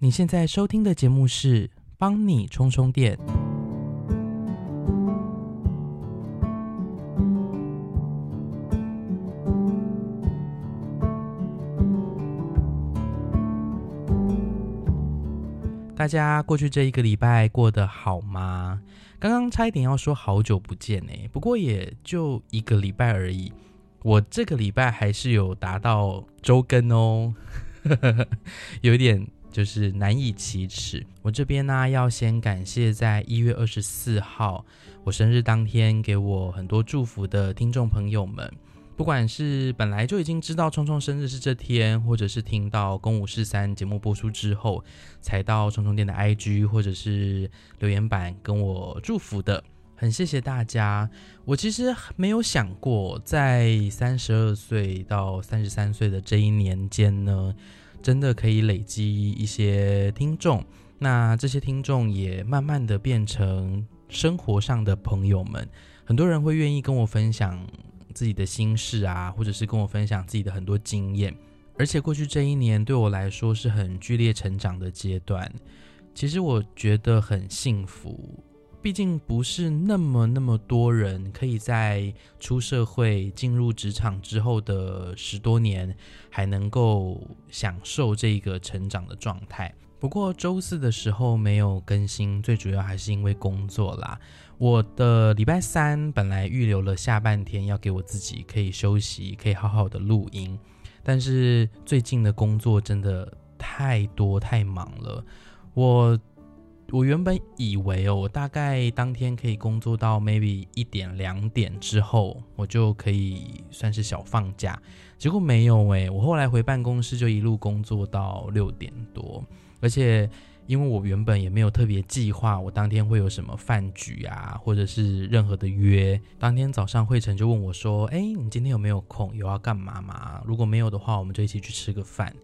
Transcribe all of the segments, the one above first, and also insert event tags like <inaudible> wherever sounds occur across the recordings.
你现在收听的节目是帮你充充电。大家过去这一个礼拜过得好吗？刚刚差一点要说好久不见呢，不过也就一个礼拜而已。我这个礼拜还是有达到周更哦，<laughs> 有一点就是难以启齿。我这边呢要先感谢在一月二十四号我生日当天给我很多祝福的听众朋友们。不管是本来就已经知道聪聪生日是这天，或者是听到《公五四三》节目播出之后才到聪聪店的 IG 或者是留言板跟我祝福的，很谢谢大家。我其实没有想过，在三十二岁到三十三岁的这一年间呢，真的可以累积一些听众。那这些听众也慢慢的变成生活上的朋友们，很多人会愿意跟我分享。自己的心事啊，或者是跟我分享自己的很多经验，而且过去这一年对我来说是很剧烈成长的阶段。其实我觉得很幸福，毕竟不是那么那么多人可以在出社会、进入职场之后的十多年，还能够享受这个成长的状态。不过周四的时候没有更新，最主要还是因为工作啦。我的礼拜三本来预留了下半天要给我自己可以休息，可以好好的录音，但是最近的工作真的太多太忙了。我我原本以为哦，我大概当天可以工作到 maybe 一点两点之后，我就可以算是小放假，结果没有诶，我后来回办公室就一路工作到六点多。而且，因为我原本也没有特别计划，我当天会有什么饭局啊，或者是任何的约。当天早上，惠成就问我说：“哎，你今天有没有空？有要干嘛吗？如果没有的话，我们就一起去吃个饭。”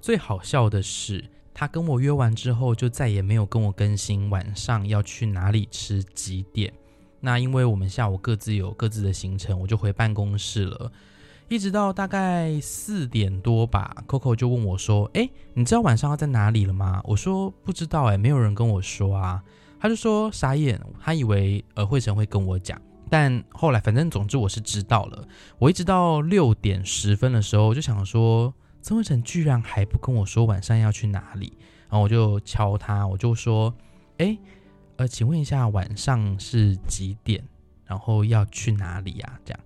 最好笑的是，他跟我约完之后，就再也没有跟我更新晚上要去哪里吃几点。那因为我们下午各自有各自的行程，我就回办公室了。一直到大概四点多吧，Coco 就问我说：“哎，你知道晚上要在哪里了吗？”我说：“不知道，哎，没有人跟我说啊。”他就说：“傻眼，他以为呃慧晨会跟我讲。”但后来，反正总之我是知道了。我一直到六点十分的时候，我就想说，曾文成居然还不跟我说晚上要去哪里。然后我就敲他，我就说：“哎，呃，请问一下，晚上是几点？然后要去哪里呀？”这样。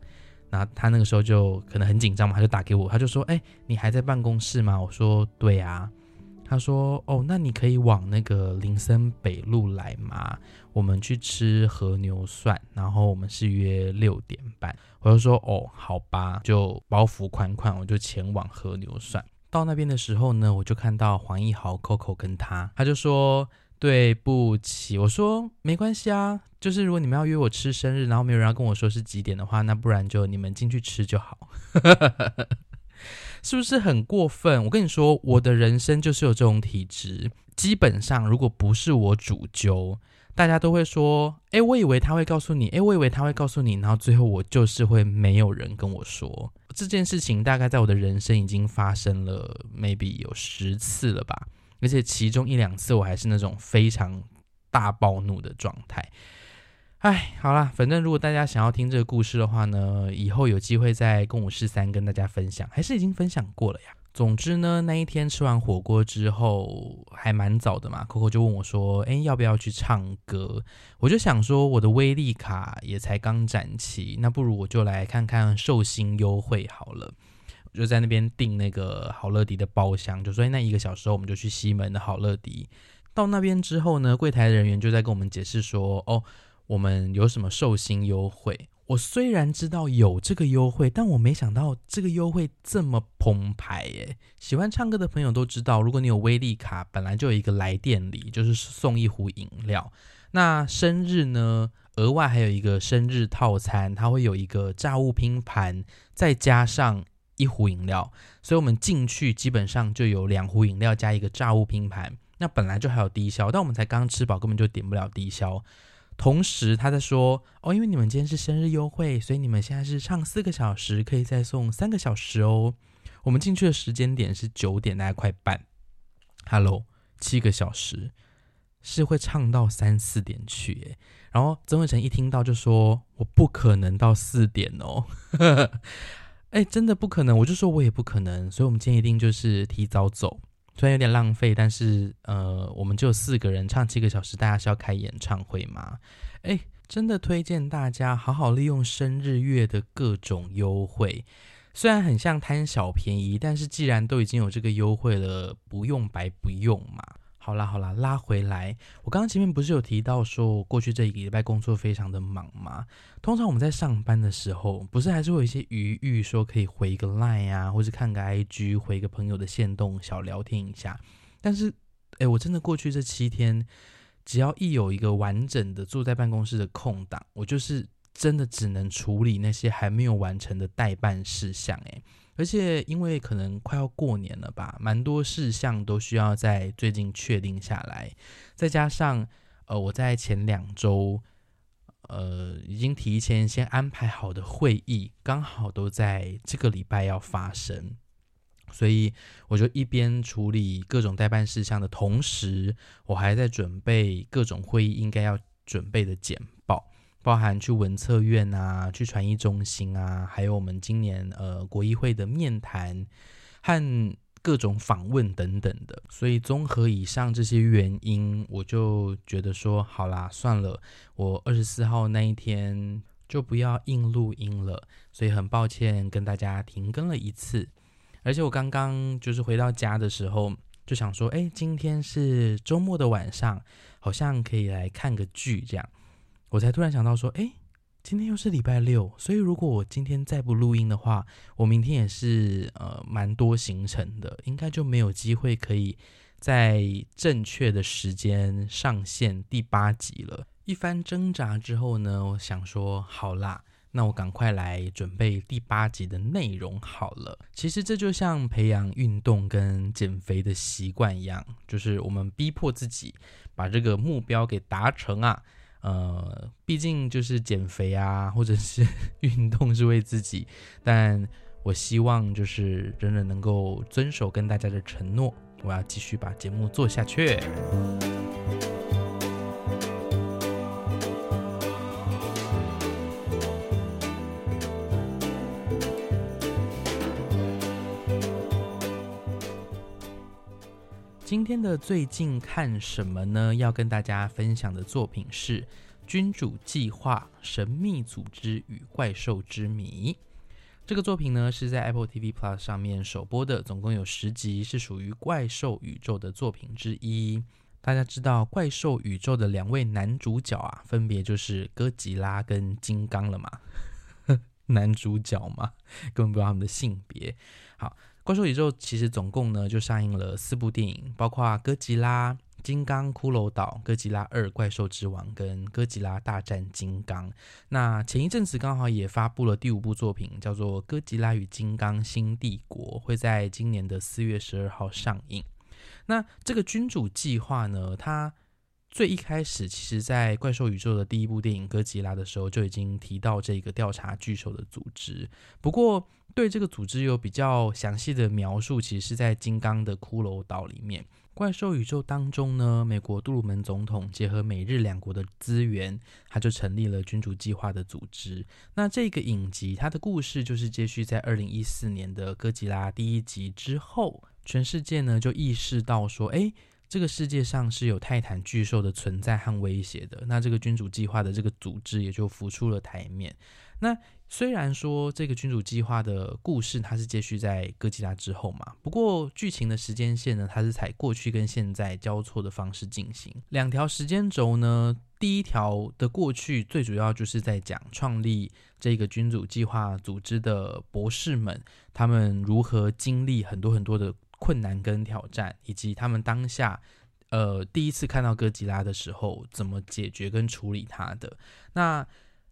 那他那个时候就可能很紧张嘛，他就打给我，他就说：“哎，你还在办公室吗？”我说：“对啊。”他说：“哦，那你可以往那个林森北路来吗？我们去吃和牛涮，然后我们是约六点半。”我就说：“哦，好吧。”就包袱款款，我就前往和牛涮。到那边的时候呢，我就看到黄奕豪、Coco 跟他，他就说。对不起，我说没关系啊，就是如果你们要约我吃生日，然后没有人要跟我说是几点的话，那不然就你们进去吃就好，<laughs> 是不是很过分？我跟你说，我的人生就是有这种体质，基本上如果不是我主揪，大家都会说，哎，我以为他会告诉你，哎，我以为他会告诉你，然后最后我就是会没有人跟我说这件事情，大概在我的人生已经发生了，maybe 有十次了吧。而且其中一两次我还是那种非常大暴怒的状态。哎，好啦，反正如果大家想要听这个故事的话呢，以后有机会在共舞室三跟大家分享，还是已经分享过了呀。总之呢，那一天吃完火锅之后还蛮早的嘛，Coco 就问我说：“哎，要不要去唱歌？”我就想说，我的威力卡也才刚展期，那不如我就来看看寿星优惠好了。我就在那边订那个好乐迪的包厢，就说那一个小时后我们就去西门的好乐迪。到那边之后呢，柜台人员就在跟我们解释说：“哦，我们有什么寿星优惠。”我虽然知道有这个优惠，但我没想到这个优惠这么澎湃耶！喜欢唱歌的朋友都知道，如果你有威力卡，本来就有一个来电礼，就是送一壶饮料。那生日呢，额外还有一个生日套餐，它会有一个炸物拼盘，再加上。一壶饮料，所以我们进去基本上就有两壶饮料加一个炸物拼盘。那本来就还有低消，但我们才刚吃饱，根本就点不了低消。同时他在说哦，因为你们今天是生日优惠，所以你们现在是唱四个小时，可以再送三个小时哦。我们进去的时间点是九点，大概快半。Hello，七个小时，是会唱到三四点去。诶，然后曾慧成一听到就说：“我不可能到四点哦。<laughs> ”哎，真的不可能，我就说我也不可能。所以，我们今天一定就是提早走，虽然有点浪费，但是呃，我们就四个人唱七个小时，大家是要开演唱会吗？哎。真的推荐大家好好利用生日月的各种优惠，虽然很像贪小便宜，但是既然都已经有这个优惠了，不用白不用嘛。好啦好啦，拉回来，我刚刚前面不是有提到说，我过去这一个礼拜工作非常的忙吗？通常我们在上班的时候，不是还是会有一些余裕，说可以回个 line 啊，或是看个 IG，回个朋友的线动小聊天一下。但是，哎，我真的过去这七天。只要一有一个完整的坐在办公室的空档，我就是真的只能处理那些还没有完成的代办事项。诶，而且因为可能快要过年了吧，蛮多事项都需要在最近确定下来。再加上呃，我在前两周呃已经提前先安排好的会议，刚好都在这个礼拜要发生。所以我就一边处理各种代办事项的同时，我还在准备各种会议应该要准备的简报，包含去文策院啊，去传译中心啊，还有我们今年呃国议会的面谈和各种访问等等的。所以综合以上这些原因，我就觉得说，好啦，算了，我二十四号那一天就不要硬录音了。所以很抱歉跟大家停更了一次。而且我刚刚就是回到家的时候，就想说，哎，今天是周末的晚上，好像可以来看个剧这样。我才突然想到说，哎，今天又是礼拜六，所以如果我今天再不录音的话，我明天也是呃蛮多行程的，应该就没有机会可以在正确的时间上线第八集了。一番挣扎之后呢，我想说，好啦。那我赶快来准备第八集的内容好了。其实这就像培养运动跟减肥的习惯一样，就是我们逼迫自己把这个目标给达成啊。呃，毕竟就是减肥啊，或者是 <laughs> 运动是为自己，但我希望就是真的能够遵守跟大家的承诺，我要继续把节目做下去。今天的最近看什么呢？要跟大家分享的作品是《君主计划：神秘组织与怪兽之谜》。这个作品呢是在 Apple TV Plus 上面首播的，总共有十集，是属于怪兽宇宙的作品之一。大家知道怪兽宇宙的两位男主角啊，分别就是哥吉拉跟金刚了嘛？男主角嘛，根本不知道他们的性别。好。怪兽宇宙其实总共呢就上映了四部电影，包括《哥吉拉》《金刚》《骷髅岛》《哥吉拉二：怪兽之王》跟《哥吉拉大战金刚》。那前一阵子刚好也发布了第五部作品，叫做《哥吉拉与金刚：新帝国》，会在今年的四月十二号上映。那这个君主计划呢，它最一开始其实在怪兽宇宙的第一部电影《哥吉拉》的时候就已经提到这个调查巨兽的组织，不过。对这个组织有比较详细的描述，其实是在《金刚》的骷髅岛里面。怪兽宇宙当中呢，美国杜鲁门总统结合美日两国的资源，他就成立了君主计划的组织。那这个影集，它的故事就是接续在二零一四年的哥吉拉第一集之后，全世界呢就意识到说，哎，这个世界上是有泰坦巨兽的存在和威胁的。那这个君主计划的这个组织也就浮出了台面。那虽然说这个君主计划的故事它是接续在哥吉拉之后嘛，不过剧情的时间线呢，它是采过去跟现在交错的方式进行。两条时间轴呢，第一条的过去最主要就是在讲创立这个君主计划组织的博士们，他们如何经历很多很多的困难跟挑战，以及他们当下呃第一次看到哥吉拉的时候怎么解决跟处理它的那。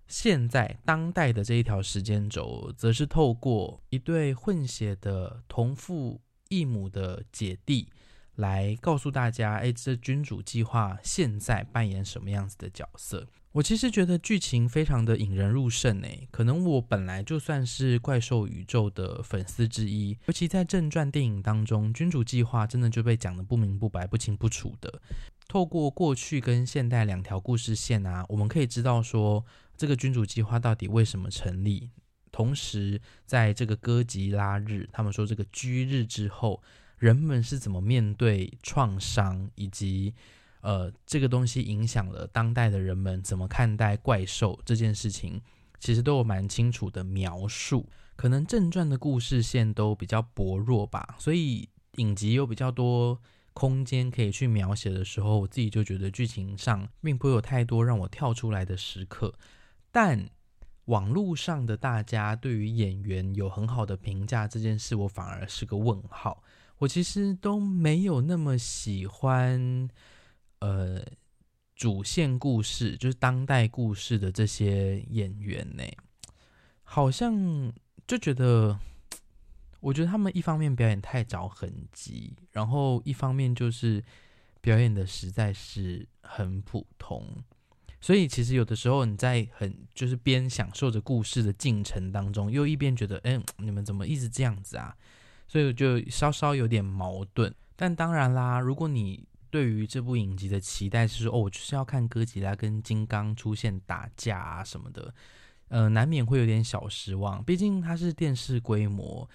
现在当代的这一条时间轴，则是透过一对混血的同父异母的姐弟，来告诉大家：哎，这君主计划现在扮演什么样子的角色？我其实觉得剧情非常的引人入胜诶，可能我本来就算是怪兽宇宙的粉丝之一，尤其在正传电影当中，君主计划真的就被讲的不明不白、不清不楚的。透过过去跟现代两条故事线啊，我们可以知道说这个君主计划到底为什么成立。同时，在这个哥吉拉日，他们说这个居日之后，人们是怎么面对创伤，以及呃这个东西影响了当代的人们怎么看待怪兽这件事情，其实都有蛮清楚的描述。可能正传的故事线都比较薄弱吧，所以影集有比较多。空间可以去描写的时候，我自己就觉得剧情上并不有太多让我跳出来的时刻。但网络上的大家对于演员有很好的评价这件事，我反而是个问号。我其实都没有那么喜欢，呃，主线故事就是当代故事的这些演员呢，好像就觉得。我觉得他们一方面表演太找痕迹，然后一方面就是表演的实在是很普通，所以其实有的时候你在很就是边享受着故事的进程当中，又一边觉得，哎，你们怎么一直这样子啊？所以就稍稍有点矛盾。但当然啦，如果你对于这部影集的期待是说，哦，我就是要看哥吉拉跟金刚出现打架啊什么的，呃，难免会有点小失望。毕竟它是电视规模。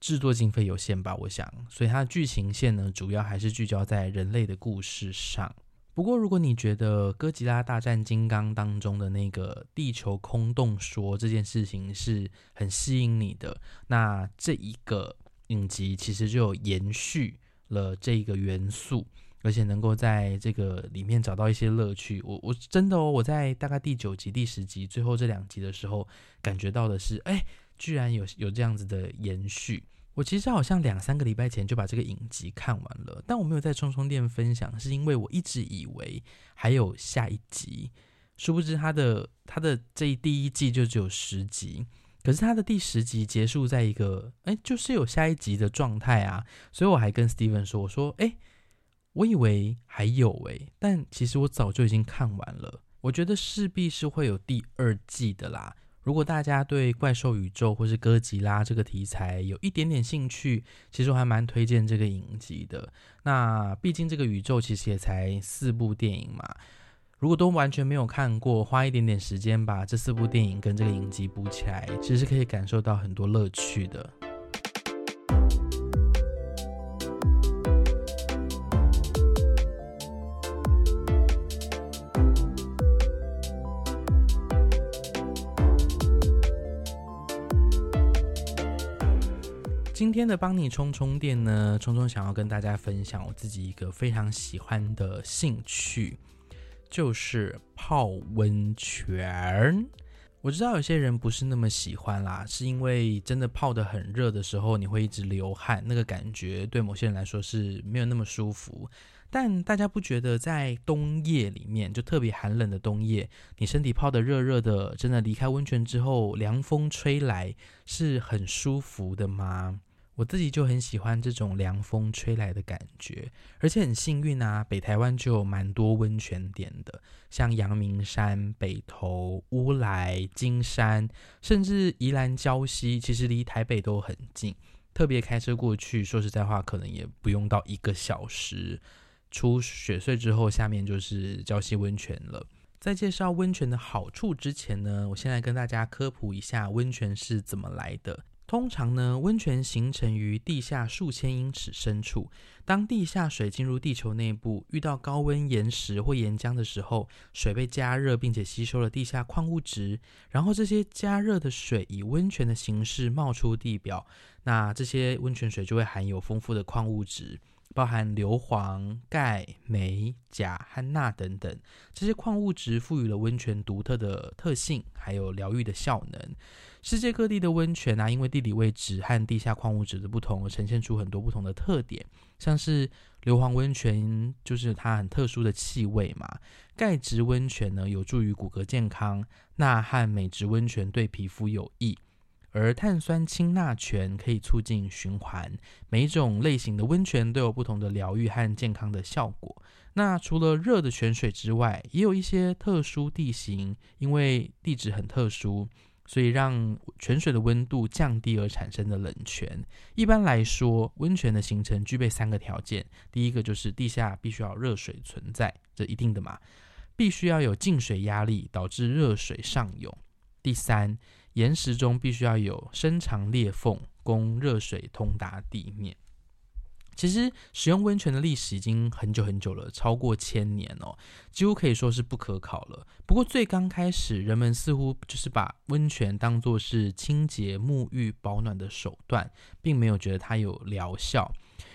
制作经费有限吧，我想，所以它的剧情线呢，主要还是聚焦在人类的故事上。不过，如果你觉得《哥吉拉大战金刚》当中的那个地球空洞说这件事情是很吸引你的，那这一个影集其实就延续了这个元素，而且能够在这个里面找到一些乐趣。我我真的哦，我在大概第九集、第十集最后这两集的时候，感觉到的是，哎。居然有有这样子的延续，我其实好像两三个礼拜前就把这个影集看完了，但我没有在充充电分享，是因为我一直以为还有下一集，殊不知它的它的这第一季就只有十集，可是它的第十集结束在一个哎，就是有下一集的状态啊，所以我还跟 Steven 说，我说哎，我以为还有哎，但其实我早就已经看完了，我觉得势必是会有第二季的啦。如果大家对怪兽宇宙或是哥吉拉这个题材有一点点兴趣，其实我还蛮推荐这个影集的。那毕竟这个宇宙其实也才四部电影嘛，如果都完全没有看过，花一点点时间把这四部电影跟这个影集补起来，其实是可以感受到很多乐趣的。今天的帮你充充电呢，充充想要跟大家分享我自己一个非常喜欢的兴趣，就是泡温泉。我知道有些人不是那么喜欢啦，是因为真的泡的很热的时候，你会一直流汗，那个感觉对某些人来说是没有那么舒服。但大家不觉得在冬夜里面，就特别寒冷的冬夜，你身体泡的热热的，真的离开温泉之后，凉风吹来是很舒服的吗？我自己就很喜欢这种凉风吹来的感觉，而且很幸运啊，北台湾就有蛮多温泉点的，像阳明山、北投、乌来、金山，甚至宜兰礁溪，其实离台北都很近，特别开车过去，说实在话，可能也不用到一个小时。出雪隧之后，下面就是礁溪温泉了。在介绍温泉的好处之前呢，我先来跟大家科普一下温泉是怎么来的。通常呢，温泉形成于地下数千英尺深处。当地下水进入地球内部，遇到高温岩石或岩浆的时候，水被加热，并且吸收了地下矿物质。然后这些加热的水以温泉的形式冒出地表。那这些温泉水就会含有丰富的矿物质。包含硫磺、钙、镁、钾和钠等等，这些矿物质赋予了温泉独特的特性，还有疗愈的效能。世界各地的温泉啊，因为地理位置和地下矿物质的不同，而呈现出很多不同的特点。像是硫磺温泉，就是它很特殊的气味嘛；钙质温泉呢，有助于骨骼健康；钠和镁质温泉对皮肤有益。而碳酸氢钠泉可以促进循环，每一种类型的温泉都有不同的疗愈和健康的效果。那除了热的泉水之外，也有一些特殊地形，因为地质很特殊，所以让泉水的温度降低而产生的冷泉。一般来说，温泉的形成具备三个条件：第一个就是地下必须要热水存在，这一定的嘛；必须要有进水压力，导致热水上涌；第三，岩石中必须要有深长裂缝，供热水通达地面。其实使用温泉的历史已经很久很久了，超过千年哦，几乎可以说是不可考了。不过最刚开始，人们似乎就是把温泉当作是清洁、沐浴、保暖的手段，并没有觉得它有疗效。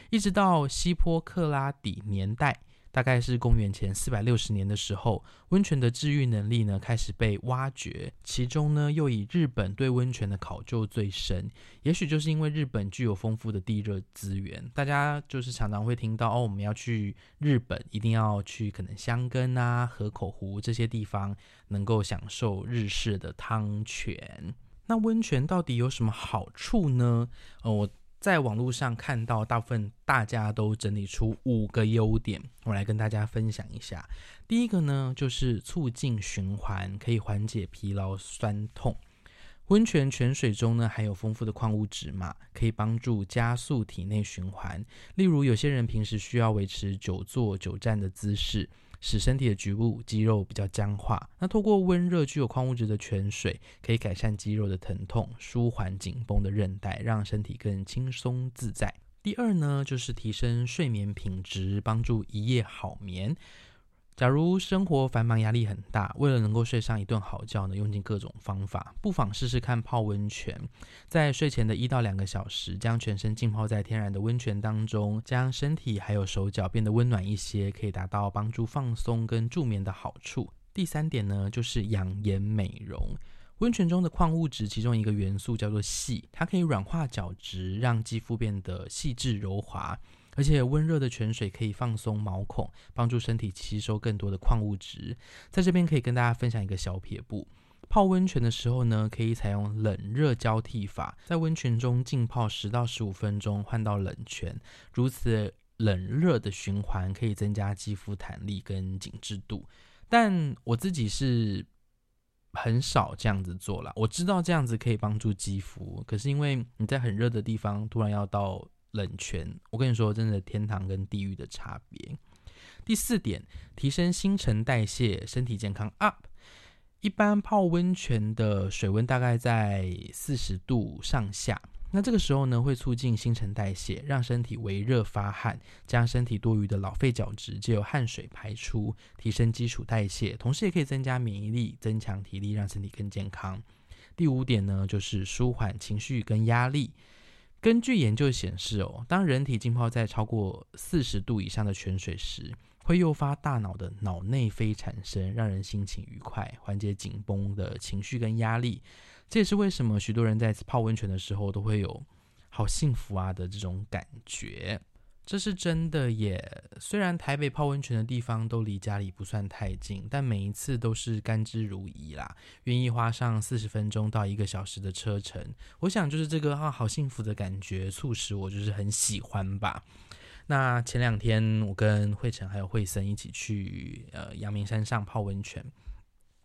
一直到希波克拉底年代。大概是公元前四百六十年的时候，温泉的治愈能力呢开始被挖掘，其中呢又以日本对温泉的考究最深。也许就是因为日本具有丰富的地热资源，大家就是常常会听到哦，我们要去日本，一定要去可能香根啊、河口湖这些地方，能够享受日式的汤泉。那温泉到底有什么好处呢？呃，我。在网络上看到，大部分大家都整理出五个优点，我来跟大家分享一下。第一个呢，就是促进循环，可以缓解疲劳酸痛。温泉泉水中呢含有丰富的矿物质嘛，可以帮助加速体内循环。例如，有些人平时需要维持久坐久站的姿势。使身体的局部肌肉比较僵化，那透过温热具有矿物质的泉水，可以改善肌肉的疼痛，舒缓紧绷的韧带，让身体更轻松自在。第二呢，就是提升睡眠品质，帮助一夜好眠。假如生活繁忙、压力很大，为了能够睡上一顿好觉呢，用尽各种方法，不妨试试看泡温泉。在睡前的一到两个小时，将全身浸泡在天然的温泉当中，将身体还有手脚变得温暖一些，可以达到帮助放松跟助眠的好处。第三点呢，就是养颜美容。温泉中的矿物质，其中一个元素叫做硒，它可以软化角质，让肌肤变得细致柔滑。而且温热的泉水可以放松毛孔，帮助身体吸收更多的矿物质。在这边可以跟大家分享一个小撇步：泡温泉的时候呢，可以采用冷热交替法，在温泉中浸泡十到十五分钟，换到冷泉。如此冷热的循环可以增加肌肤弹力跟紧致度。但我自己是很少这样子做了。我知道这样子可以帮助肌肤，可是因为你在很热的地方突然要到。冷泉，我跟你说，真的天堂跟地狱的差别。第四点，提升新陈代谢，身体健康 up。一般泡温泉的水温大概在四十度上下，那这个时候呢，会促进新陈代谢，让身体微热发汗，将身体多余的老废角质借由汗水排出，提升基础代谢，同时也可以增加免疫力，增强体力，让身体更健康。第五点呢，就是舒缓情绪跟压力。根据研究显示，哦，当人体浸泡在超过四十度以上的泉水时，会诱发大脑的脑内啡产生，让人心情愉快，缓解紧绷的情绪跟压力。这也是为什么许多人在泡温泉的时候都会有好幸福啊的这种感觉。这是真的耶！虽然台北泡温泉的地方都离家里不算太近，但每一次都是甘之如饴啦。愿意花上四十分钟到一个小时的车程，我想就是这个啊，好幸福的感觉，促使我就是很喜欢吧。那前两天我跟惠成还有惠森一起去呃阳明山上泡温泉，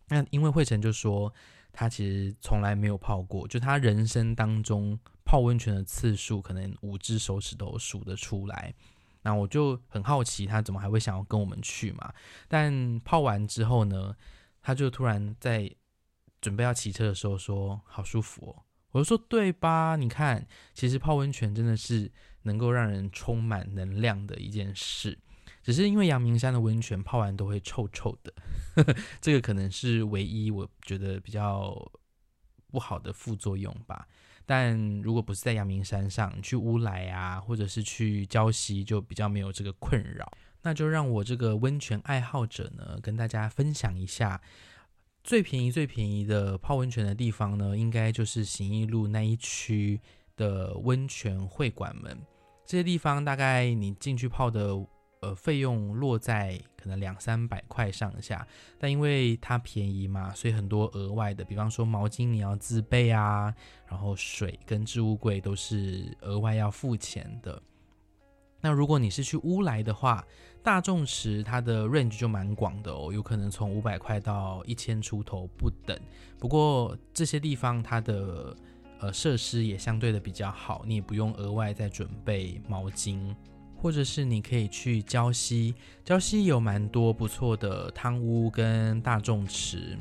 那因为惠成就说他其实从来没有泡过，就他人生当中。泡温泉的次数可能五只手指头数得出来，那我就很好奇他怎么还会想要跟我们去嘛？但泡完之后呢，他就突然在准备要骑车的时候说：“好舒服哦！”我就说：“对吧？你看，其实泡温泉真的是能够让人充满能量的一件事。只是因为阳明山的温泉泡完都会臭臭的呵呵，<laughs> 这个可能是唯一我觉得比较不好的副作用吧。”但如果不是在阳明山上，去乌来啊，或者是去礁溪，就比较没有这个困扰。那就让我这个温泉爱好者呢，跟大家分享一下最便宜、最便宜的泡温泉的地方呢，应该就是行义路那一区的温泉会馆们。这些地方大概你进去泡的。呃，费用落在可能两三百块上下，但因为它便宜嘛，所以很多额外的，比方说毛巾你要自备啊，然后水跟置物柜都是额外要付钱的。那如果你是去乌来的话，大众池它的 range 就蛮广的哦，有可能从五百块到一千出头不等。不过这些地方它的呃设施也相对的比较好，你也不用额外再准备毛巾，或者是你可以去礁溪，礁溪有蛮多不错的汤屋跟大众池。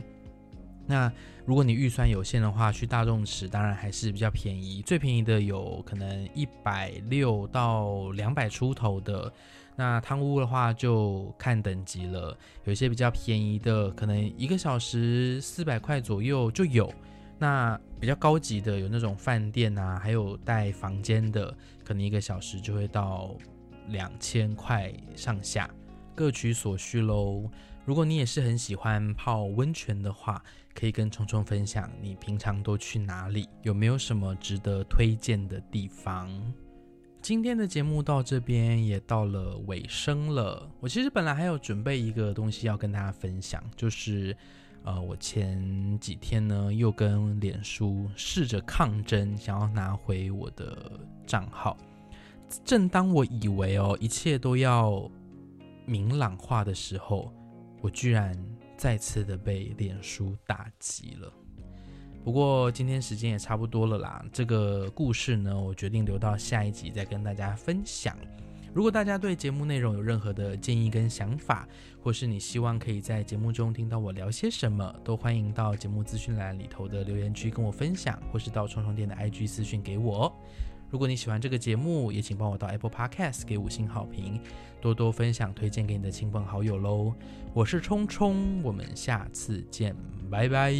那如果你预算有限的话，去大众池当然还是比较便宜，最便宜的有可能一百六到两百出头的。那汤屋的话就看等级了，有一些比较便宜的，可能一个小时四百块左右就有。那比较高级的有那种饭店啊，还有带房间的，可能一个小时就会到两千块上下，各取所需喽。如果你也是很喜欢泡温泉的话，可以跟虫虫分享你平常都去哪里，有没有什么值得推荐的地方？今天的节目到这边也到了尾声了。我其实本来还有准备一个东西要跟大家分享，就是呃，我前几天呢又跟脸书试着抗争，想要拿回我的账号。正当我以为哦一切都要明朗化的时候，我居然再次的被脸书打击了。不过今天时间也差不多了啦，这个故事呢，我决定留到下一集再跟大家分享。如果大家对节目内容有任何的建议跟想法，或是你希望可以在节目中听到我聊些什么，都欢迎到节目资讯栏里头的留言区跟我分享，或是到冲冲店的 IG 私讯给我。如果你喜欢这个节目，也请帮我到 Apple Podcast 给五星好评，多多分享推荐给你的亲朋好友喽。我是冲冲，我们下次见，拜拜。